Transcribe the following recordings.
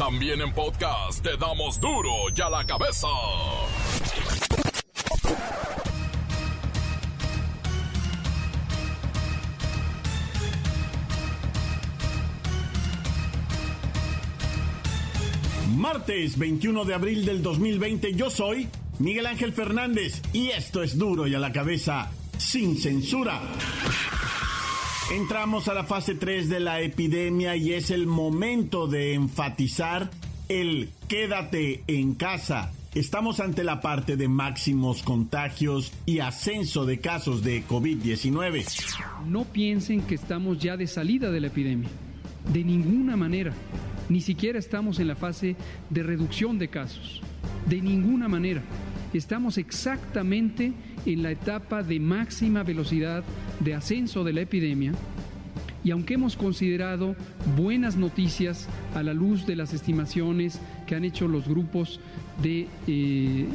También en podcast te damos duro y a la cabeza. Martes 21 de abril del 2020 yo soy Miguel Ángel Fernández y esto es duro y a la cabeza sin censura. Entramos a la fase 3 de la epidemia y es el momento de enfatizar el quédate en casa. Estamos ante la parte de máximos contagios y ascenso de casos de COVID-19. No piensen que estamos ya de salida de la epidemia. De ninguna manera. Ni siquiera estamos en la fase de reducción de casos. De ninguna manera. Estamos exactamente en la etapa de máxima velocidad de ascenso de la epidemia y aunque hemos considerado buenas noticias a la luz de las estimaciones que han hecho los grupos de eh,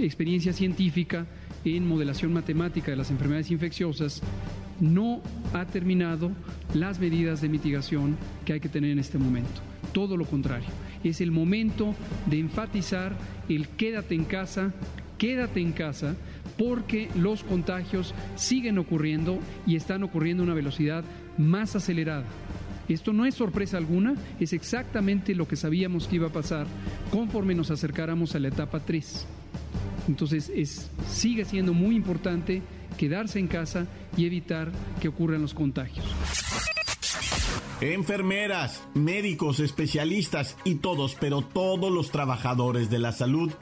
experiencia científica en modelación matemática de las enfermedades infecciosas, no ha terminado las medidas de mitigación que hay que tener en este momento. Todo lo contrario, es el momento de enfatizar el quédate en casa, quédate en casa, porque los contagios siguen ocurriendo y están ocurriendo a una velocidad más acelerada. Esto no es sorpresa alguna, es exactamente lo que sabíamos que iba a pasar conforme nos acercáramos a la etapa 3. Entonces es, sigue siendo muy importante quedarse en casa y evitar que ocurran los contagios. Enfermeras, médicos, especialistas y todos, pero todos los trabajadores de la salud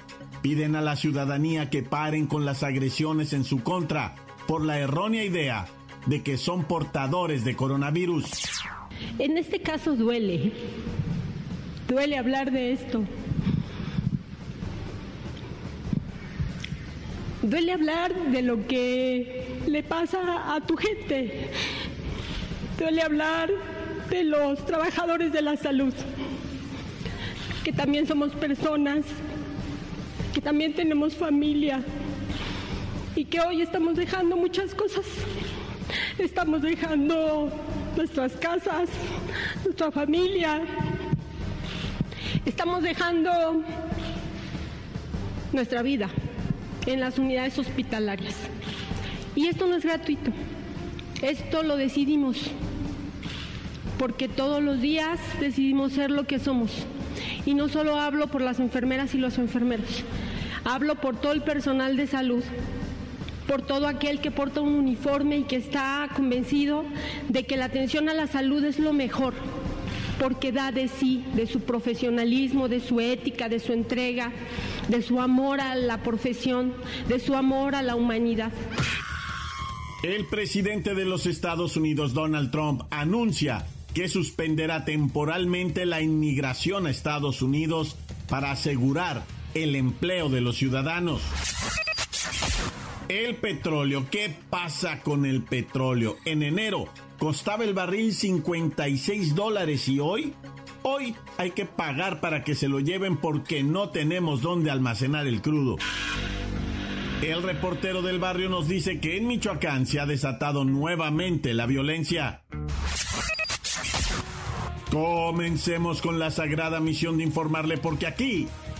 piden a la ciudadanía que paren con las agresiones en su contra por la errónea idea de que son portadores de coronavirus. En este caso duele, duele hablar de esto. Duele hablar de lo que le pasa a tu gente. Duele hablar de los trabajadores de la salud, que también somos personas, que también tenemos familia y que hoy estamos dejando muchas cosas. Estamos dejando nuestras casas, nuestra familia. Estamos dejando nuestra vida en las unidades hospitalarias. Y esto no es gratuito. Esto lo decidimos. Porque todos los días decidimos ser lo que somos. Y no solo hablo por las enfermeras y los enfermeros. Hablo por todo el personal de salud, por todo aquel que porta un uniforme y que está convencido de que la atención a la salud es lo mejor, porque da de sí, de su profesionalismo, de su ética, de su entrega, de su amor a la profesión, de su amor a la humanidad. El presidente de los Estados Unidos, Donald Trump, anuncia que suspenderá temporalmente la inmigración a Estados Unidos para asegurar el empleo de los ciudadanos. El petróleo, ¿qué pasa con el petróleo? En enero costaba el barril 56 dólares y hoy, hoy hay que pagar para que se lo lleven porque no tenemos dónde almacenar el crudo. El reportero del barrio nos dice que en Michoacán se ha desatado nuevamente la violencia. Comencemos con la sagrada misión de informarle porque aquí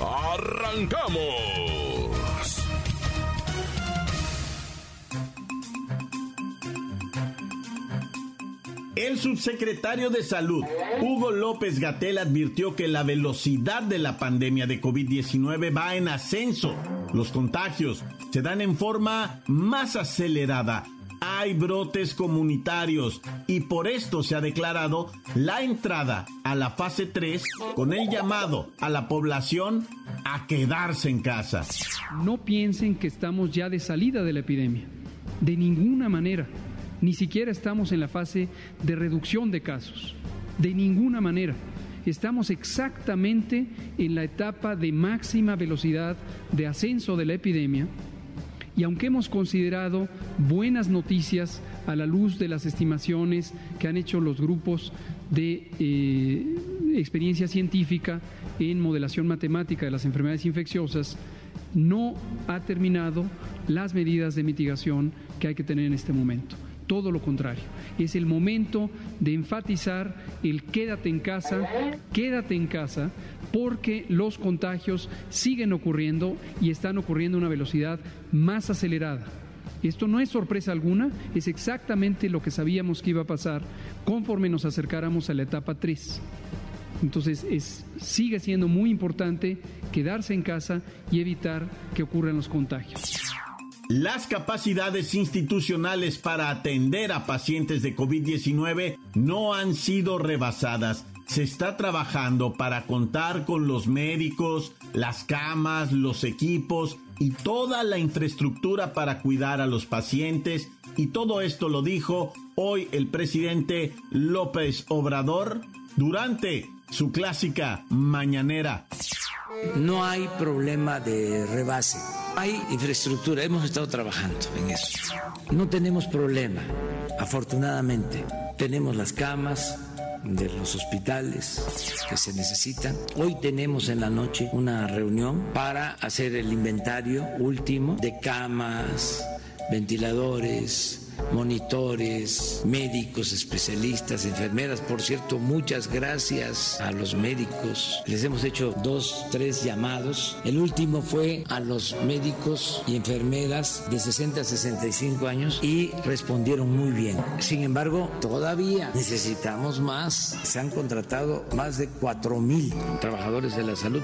¡Arrancamos! El subsecretario de Salud, Hugo López Gatel, advirtió que la velocidad de la pandemia de COVID-19 va en ascenso. Los contagios se dan en forma más acelerada hay brotes comunitarios y por esto se ha declarado la entrada a la fase 3 con el llamado a la población a quedarse en casa. No piensen que estamos ya de salida de la epidemia. De ninguna manera. Ni siquiera estamos en la fase de reducción de casos. De ninguna manera. estamos exactamente en la etapa de máxima velocidad de ascenso de la epidemia y aunque hemos considerado buenas noticias a la luz de las estimaciones que han hecho los grupos de eh, experiencia científica en modelación matemática de las enfermedades infecciosas, no ha terminado las medidas de mitigación que hay que tener en este momento. Todo lo contrario, es el momento de enfatizar el quédate en casa, quédate en casa, porque los contagios siguen ocurriendo y están ocurriendo a una velocidad más acelerada. Esto no es sorpresa alguna, es exactamente lo que sabíamos que iba a pasar conforme nos acercáramos a la etapa 3. Entonces es, sigue siendo muy importante quedarse en casa y evitar que ocurran los contagios. Las capacidades institucionales para atender a pacientes de COVID-19 no han sido rebasadas. Se está trabajando para contar con los médicos, las camas, los equipos y toda la infraestructura para cuidar a los pacientes. Y todo esto lo dijo hoy el presidente López Obrador durante su clásica mañanera. No hay problema de rebase. Hay infraestructura, hemos estado trabajando en eso. No tenemos problema, afortunadamente. Tenemos las camas, de los hospitales que se necesitan. Hoy tenemos en la noche una reunión para hacer el inventario último de camas, ventiladores, monitores, médicos, especialistas, enfermeras. Por cierto, muchas gracias a los médicos. Les hemos hecho dos, tres llamados. El último fue a los médicos y enfermeras de 60 a 65 años y respondieron muy bien. Sin embargo, todavía necesitamos más. Se han contratado más de 4 mil trabajadores de la salud,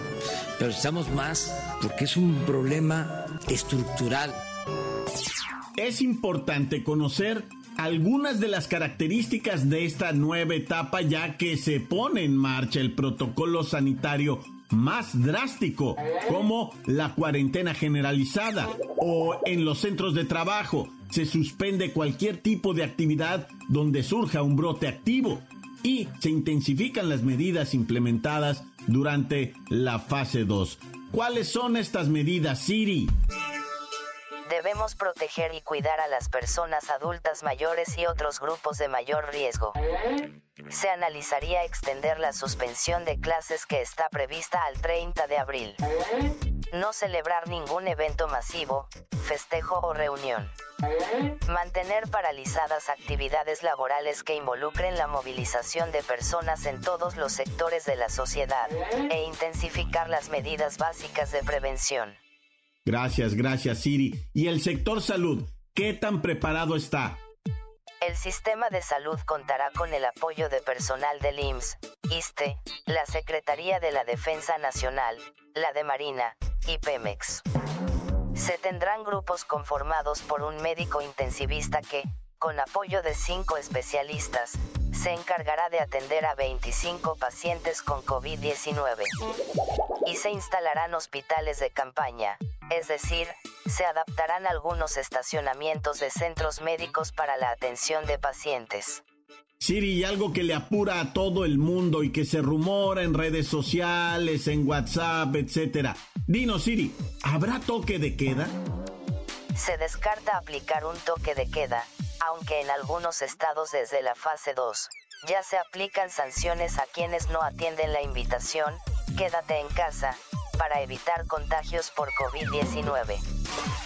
pero estamos más porque es un problema estructural es importante conocer algunas de las características de esta nueva etapa ya que se pone en marcha el protocolo sanitario más drástico, como la cuarentena generalizada o en los centros de trabajo. Se suspende cualquier tipo de actividad donde surja un brote activo y se intensifican las medidas implementadas durante la fase 2. ¿Cuáles son estas medidas, Siri? Debemos proteger y cuidar a las personas adultas mayores y otros grupos de mayor riesgo. Se analizaría extender la suspensión de clases que está prevista al 30 de abril. No celebrar ningún evento masivo, festejo o reunión. Mantener paralizadas actividades laborales que involucren la movilización de personas en todos los sectores de la sociedad, e intensificar las medidas básicas de prevención. Gracias, gracias Siri. ¿Y el sector salud? ¿Qué tan preparado está? El sistema de salud contará con el apoyo de personal del IMSS, ISTE, la Secretaría de la Defensa Nacional, la de Marina, y Pemex. Se tendrán grupos conformados por un médico intensivista que, con apoyo de cinco especialistas, se encargará de atender a 25 pacientes con COVID-19. Y se instalarán hospitales de campaña, es decir, se adaptarán algunos estacionamientos de centros médicos para la atención de pacientes. Siri, y algo que le apura a todo el mundo y que se rumora en redes sociales, en WhatsApp, etcétera. Dino, Siri, ¿habrá toque de queda? Se descarta aplicar un toque de queda, aunque en algunos estados desde la fase 2, ya se aplican sanciones a quienes no atienden la invitación, quédate en casa, para evitar contagios por COVID-19.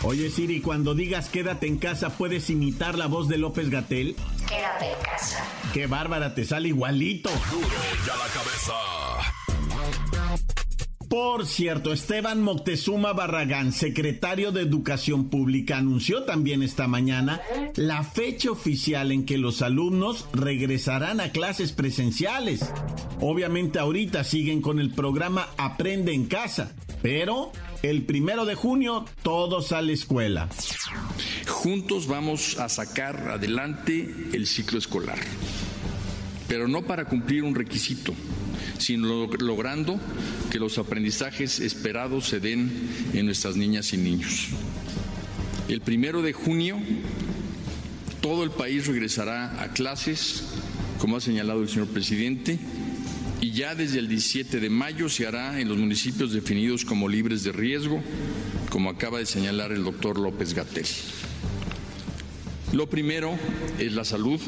Oye Siri, cuando digas quédate en casa, ¿puedes imitar la voz de López Gatel? Quédate en casa. Qué bárbara, te sale igualito. ya la cabeza. Por cierto, Esteban Moctezuma Barragán, secretario de Educación Pública, anunció también esta mañana la fecha oficial en que los alumnos regresarán a clases presenciales. Obviamente ahorita siguen con el programa Aprende en casa, pero el primero de junio todos a la escuela. Juntos vamos a sacar adelante el ciclo escolar, pero no para cumplir un requisito sino logrando que los aprendizajes esperados se den en nuestras niñas y niños. El primero de junio, todo el país regresará a clases, como ha señalado el señor presidente, y ya desde el 17 de mayo se hará en los municipios definidos como libres de riesgo, como acaba de señalar el doctor López Gatel. Lo primero es la salud,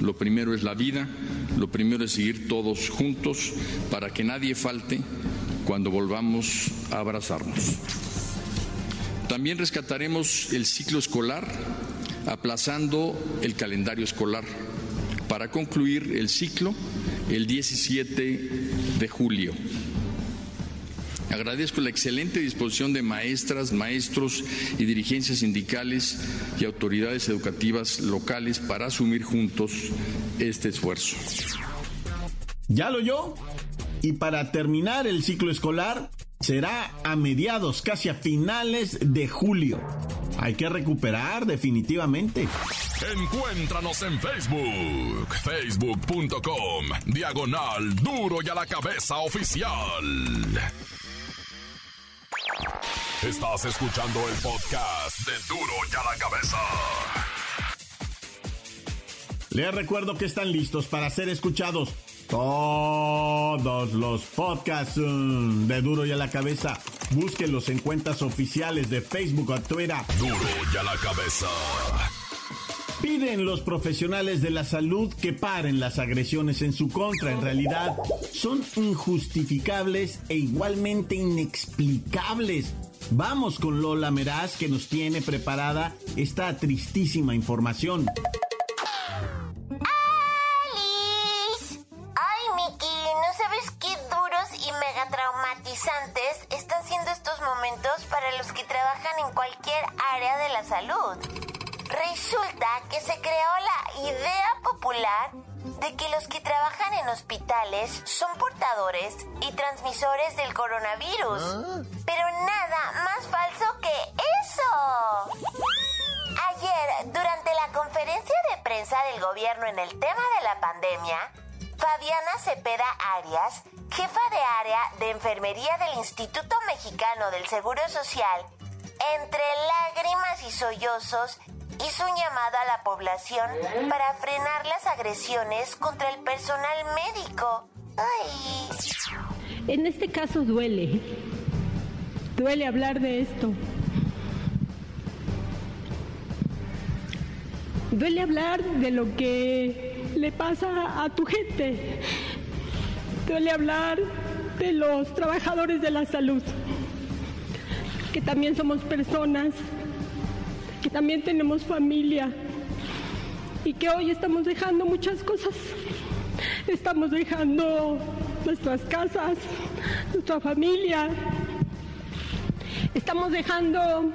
lo primero es la vida, lo primero es seguir todos juntos para que nadie falte cuando volvamos a abrazarnos. También rescataremos el ciclo escolar, aplazando el calendario escolar para concluir el ciclo el 17 de julio. Agradezco la excelente disposición de maestras, maestros y dirigencias sindicales y autoridades educativas locales para asumir juntos este esfuerzo. ¿Ya lo oyó? Y para terminar el ciclo escolar será a mediados, casi a finales de julio. Hay que recuperar definitivamente. Encuéntranos en Facebook, facebook.com, diagonal duro y a la cabeza oficial. Estás escuchando el podcast de duro y a la cabeza. Les recuerdo que están listos para ser escuchados todos los podcasts mm, de Duro y a la Cabeza. Búsquenlos en cuentas oficiales de Facebook o Twitter. Duro y a la cabeza. Piden los profesionales de la salud que paren las agresiones en su contra. En realidad, son injustificables e igualmente inexplicables. Vamos con Lola Meraz que nos tiene preparada esta tristísima información. Idea popular de que los que trabajan en hospitales son portadores y transmisores del coronavirus. Pero nada más falso que eso. Ayer, durante la conferencia de prensa del gobierno en el tema de la pandemia, Fabiana Cepeda Arias, jefa de área de enfermería del Instituto Mexicano del Seguro Social, entre lágrimas y sollozos, hizo un llamado a la población para frenar las agresiones contra el personal médico. Ay. En este caso duele. Duele hablar de esto. Duele hablar de lo que le pasa a tu gente. Duele hablar de los trabajadores de la salud, que también somos personas, también tenemos familia y que hoy estamos dejando muchas cosas. Estamos dejando nuestras casas, nuestra familia. Estamos dejando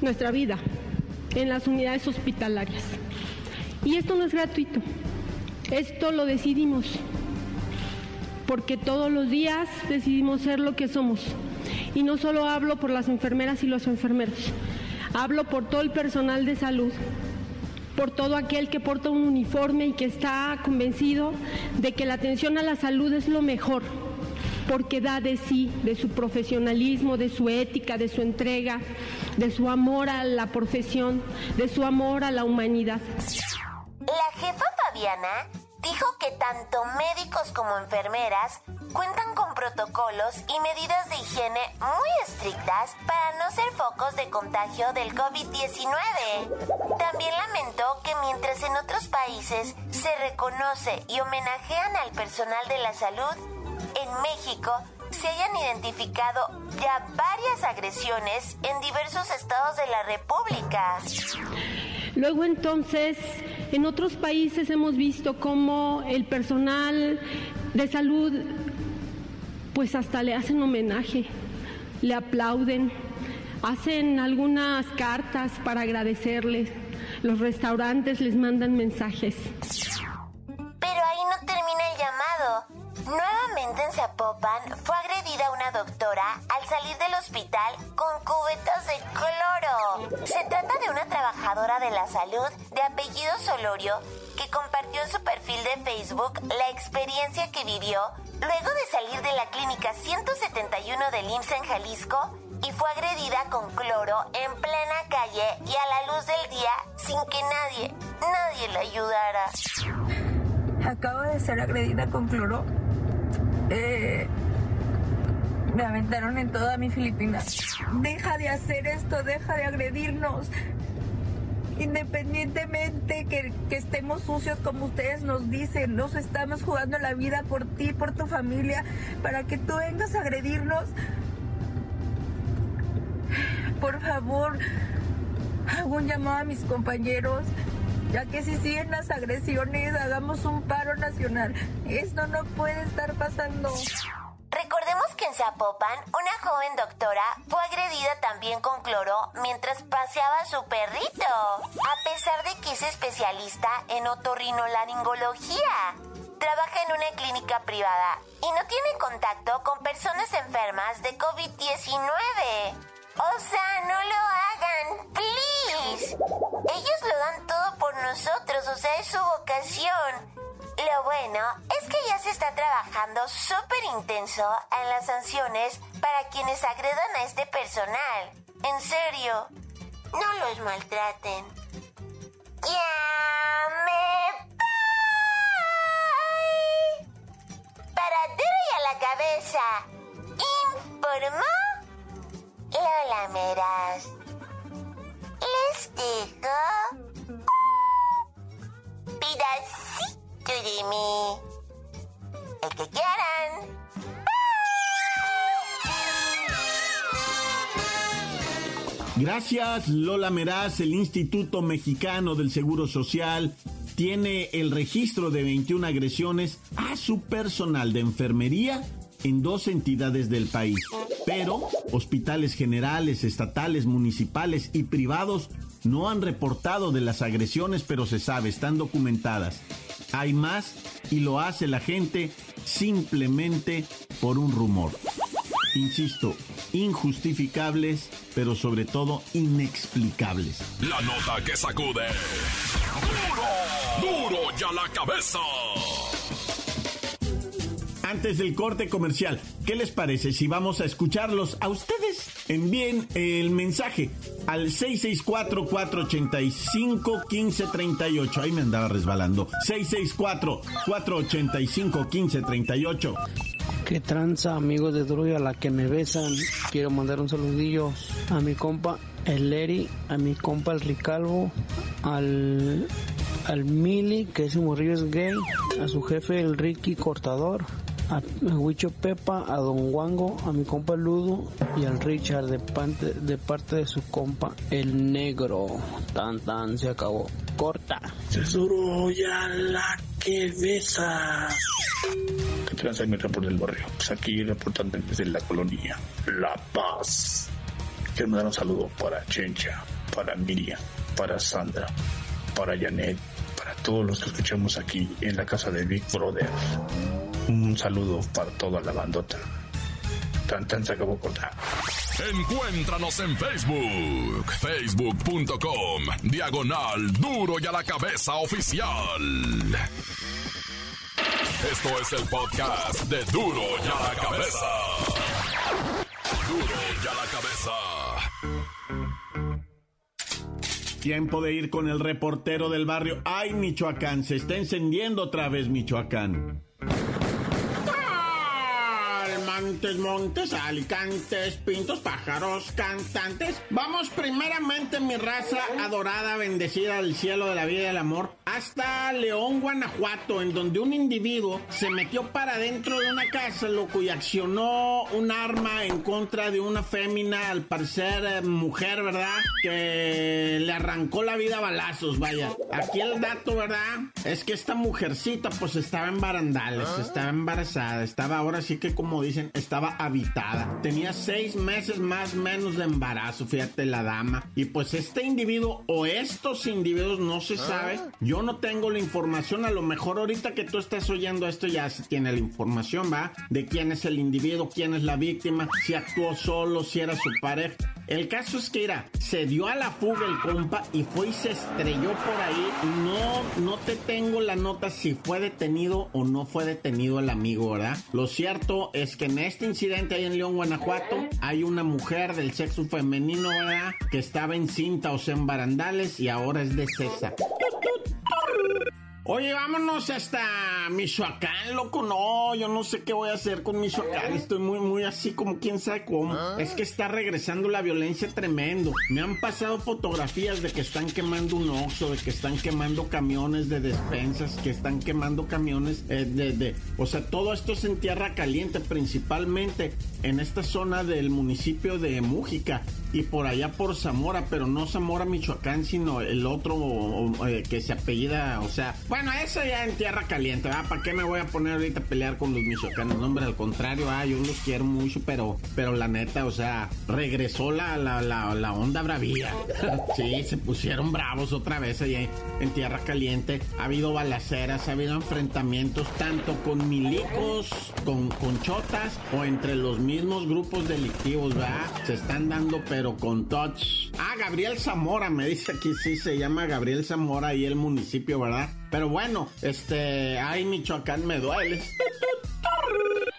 nuestra vida en las unidades hospitalarias. Y esto no es gratuito. Esto lo decidimos. Porque todos los días decidimos ser lo que somos. Y no solo hablo por las enfermeras y los enfermeros. Hablo por todo el personal de salud. Por todo aquel que porta un uniforme y que está convencido de que la atención a la salud es lo mejor porque da de sí, de su profesionalismo, de su ética, de su entrega, de su amor a la profesión, de su amor a la humanidad. La jefa Fabiana dijo que tanto médicos como enfermeras cuentan con protocolos y medidas de higiene muy estrictas para no ser focos de contagio del COVID-19. También lamentó que mientras en otros países se reconoce y homenajean al personal de la salud, en México se hayan identificado ya varias agresiones en diversos estados de la República. Luego entonces, en otros países hemos visto cómo el personal de salud, pues hasta le hacen homenaje, le aplauden, hacen algunas cartas para agradecerles, los restaurantes les mandan mensajes. Nuevamente en Zapopan fue agredida una doctora al salir del hospital con cubetas de cloro. Se trata de una trabajadora de la salud de apellido Solorio que compartió en su perfil de Facebook la experiencia que vivió luego de salir de la clínica 171 del IMSS en Jalisco y fue agredida con cloro en plena calle y a la luz del día sin que nadie, nadie la ayudara. acabo de ser agredida con cloro. Eh, me aventaron en toda mi Filipina. Deja de hacer esto, deja de agredirnos. Independientemente que, que, estemos sucios como ustedes nos dicen, nos estamos jugando la vida por ti, por tu familia, para que tú vengas a agredirnos. Por favor, hago un llamado a mis compañeros ya que si siguen las agresiones, hagamos un paro nacional. Esto no puede estar pasando. Recordemos que en Zapopan, una joven doctora fue agredida también con cloro mientras paseaba a su perrito, a pesar de que es especialista en otorrinolaringología. Trabaja en una clínica privada y no tiene contacto con personas enfermas de COVID-19. O sea, no lo hagan, please. Ellos lo dan todo por nosotros, o sea, es su vocación. Lo bueno es que ya se está trabajando súper intenso en las sanciones para quienes agredan a este personal. En serio, no los maltraten. ¡Ya me voy! Para duro y a la cabeza, informó Lola Meras. Les digo pedacito de mí. El que quieran. Gracias, Lola Meraz. El Instituto Mexicano del Seguro Social tiene el registro de 21 agresiones a su personal de enfermería en dos entidades del país. Pero hospitales generales, estatales, municipales y privados no han reportado de las agresiones, pero se sabe, están documentadas. Hay más y lo hace la gente simplemente por un rumor. Insisto, injustificables, pero sobre todo inexplicables. La nota que sacude. Duro, duro ya la cabeza. Antes del corte comercial, ¿qué les parece si vamos a escucharlos a ustedes? Envíen el mensaje al 664-485-1538. Ahí me andaba resbalando. 664-485-1538. ¿Qué tranza, amigos de Duro a la que me besan? Quiero mandar un saludillo a mi compa el Leri, a mi compa el Ricalvo, al, al Mili, que ese morrillo es gay, a su jefe el Ricky Cortador, a, Huicho Pepa, a Don Wango, a mi compa Ludo y al Richard de parte, de parte de su compa el Negro. Tan tan se acabó. Corta. Se duro ya la que besa. ¿Qué transa mi reporte del barrio? Pues aquí reportando desde la colonia La Paz. Quiero mandar un saludo para Chencha, para Miriam, para Sandra, para Janet, todos los que escuchamos aquí en la casa de Big Brother. Un saludo para toda la bandota. Tan tan se acabó cortar. Encuéntranos en Facebook, facebook.com, diagonal duro y a la cabeza oficial. Esto es el podcast de duro y a la cabeza. Duro y a la Tiempo de ir con el reportero del barrio. ¡Ay, Michoacán! Se está encendiendo otra vez Michoacán. Montes, montes, alicantes, pintos, pájaros, cantantes. Vamos primeramente, mi raza adorada, bendecida al cielo de la vida y el amor, hasta León, Guanajuato, en donde un individuo se metió para dentro de una casa, loco, y accionó un arma en contra de una fémina, al parecer eh, mujer, ¿verdad? Que le arrancó la vida a balazos, vaya. Aquí el dato, ¿verdad? Es que esta mujercita, pues estaba en barandales, estaba embarazada, estaba ahora sí que, como dicen, estaba habitada. Tenía seis meses más o menos de embarazo, fíjate la dama. Y pues este individuo o estos individuos no se sabe. Yo no tengo la información. A lo mejor ahorita que tú estás oyendo esto ya se tiene la información, ¿va? De quién es el individuo, quién es la víctima, si actuó solo, si era su pareja. El caso es que, era, se dio a la fuga el compa y fue y se estrelló por ahí. No, no te tengo la nota si fue detenido o no fue detenido el amigo, ¿verdad? Lo cierto es que en este incidente ahí en León, Guanajuato, hay una mujer del sexo femenino. Que estaba encinta o sea en barandales y ahora es de César. Oye, vámonos hasta Michoacán, loco. No, yo no sé qué voy a hacer con Michoacán. Estoy muy, muy así como quién sabe cómo. Es que está regresando la violencia tremendo. Me han pasado fotografías de que están quemando un oxo, de que están quemando camiones de despensas, que están quemando camiones eh, de, de... O sea, todo esto es en tierra caliente, principalmente en esta zona del municipio de Mújica y por allá por Zamora, pero no Zamora, Michoacán, sino el otro eh, que se apellida, o sea, bueno, eso ya en tierra caliente, ¿verdad? ¿Para qué me voy a poner ahorita a pelear con los michoacanos? No, hombre, al contrario, ah, yo los quiero mucho, pero, pero la neta, o sea, regresó la, la, la, onda bravía. sí, se pusieron bravos otra vez ahí en tierra caliente. Ha habido balaceras, ha habido enfrentamientos tanto con milicos, con, con chotas o entre los mismos grupos delictivos, ¿verdad? Se están dando, pero con touch. Ah, Gabriel Zamora, me dice aquí, sí, se llama Gabriel Zamora y el municipio, ¿verdad? Pero bueno, este, ay, Michoacán me duele.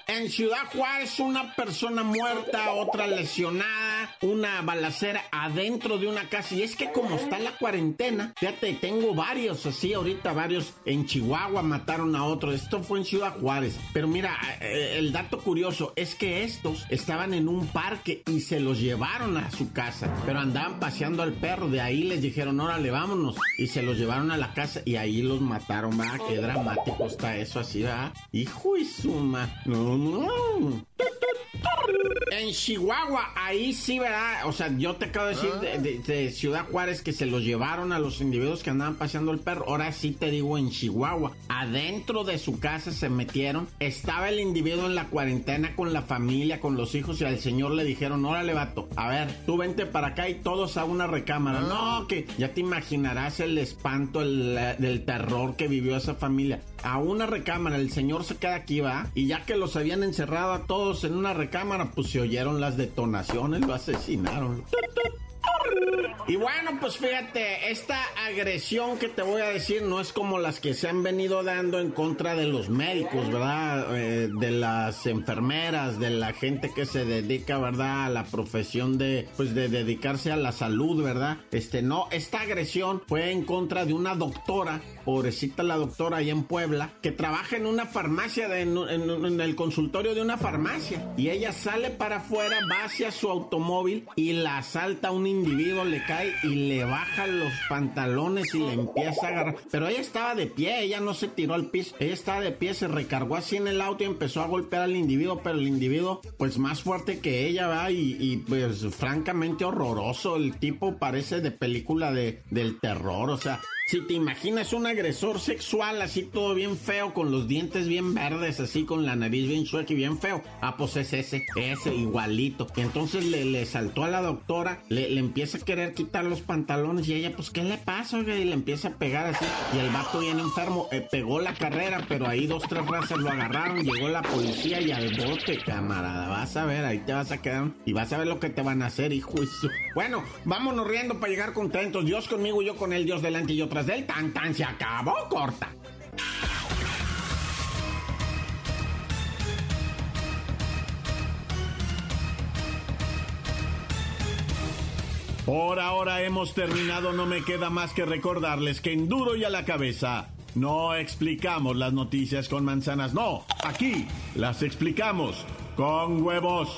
En Ciudad Juárez, una persona muerta, otra lesionada, una balacera adentro de una casa. Y es que como está la cuarentena, fíjate, tengo varios así, ahorita varios en Chihuahua mataron a otro. Esto fue en Ciudad Juárez. Pero mira, eh, el dato curioso es que estos estaban en un parque y se los llevaron a su casa. Pero andaban paseando al perro. De ahí les dijeron, órale, vámonos. Y se los llevaron a la casa y ahí los mataron. Va, qué dramático está eso así, va. Hijo y suma. No, en Chihuahua, ahí sí, ¿verdad? O sea, yo te acabo de decir de, Ciudad Juárez que se los llevaron a los individuos que andaban paseando el perro. Ahora sí te digo en Chihuahua. Adentro de su casa se metieron. Estaba el individuo en la cuarentena con la familia, con los hijos y al señor le dijeron, órale, vato, a ver, tú vente para acá y todos a una recámara. No, que ya te imaginarás el espanto, el, del terror que vivió esa familia. A una recámara, el señor se queda aquí, va. Y ya que los habían encerrado a todos en una recámara, pues se oyeron las detonaciones, lo asesinaron. Y bueno, pues fíjate, esta agresión que te voy a decir no es como las que se han venido dando en contra de los médicos, ¿verdad? Eh, de las enfermeras, de la gente que se dedica, ¿verdad? A la profesión de, pues de dedicarse a la salud, ¿verdad? Este, no, esta agresión fue en contra de una doctora, pobrecita la doctora ahí en Puebla, que trabaja en una farmacia, en, en el consultorio de una farmacia. Y ella sale para afuera, va hacia su automóvil y la asalta un individuo, le cae y le baja los pantalones y le empieza a agarrar. Pero ella estaba de pie, ella no se tiró al piso. Ella estaba de pie, se recargó así en el auto y empezó a golpear al individuo, pero el individuo, pues más fuerte que ella, va, y, pues francamente horroroso. El tipo parece de película de, del terror, o sea. Si te imaginas un agresor sexual así todo bien feo, con los dientes bien verdes, así con la nariz bien chueca y bien feo, ah, pues es ese, ese igualito. Y entonces le, le saltó a la doctora, le, le, empieza a querer quitar los pantalones y ella, pues, ¿qué le pasa? Y le empieza a pegar así. Y el vato bien enfermo, eh, pegó la carrera, pero ahí dos, tres razas lo agarraron, llegó la policía y al bote, camarada. Vas a ver, ahí te vas a quedar y vas a ver lo que te van a hacer, hijo. Bueno, vámonos riendo para llegar contentos. Dios conmigo, yo con él, Dios delante y yo tras del tan tan se acabó corta. Por ahora hemos terminado, no me queda más que recordarles que en duro y a la cabeza no explicamos las noticias con manzanas, no, aquí las explicamos con huevos.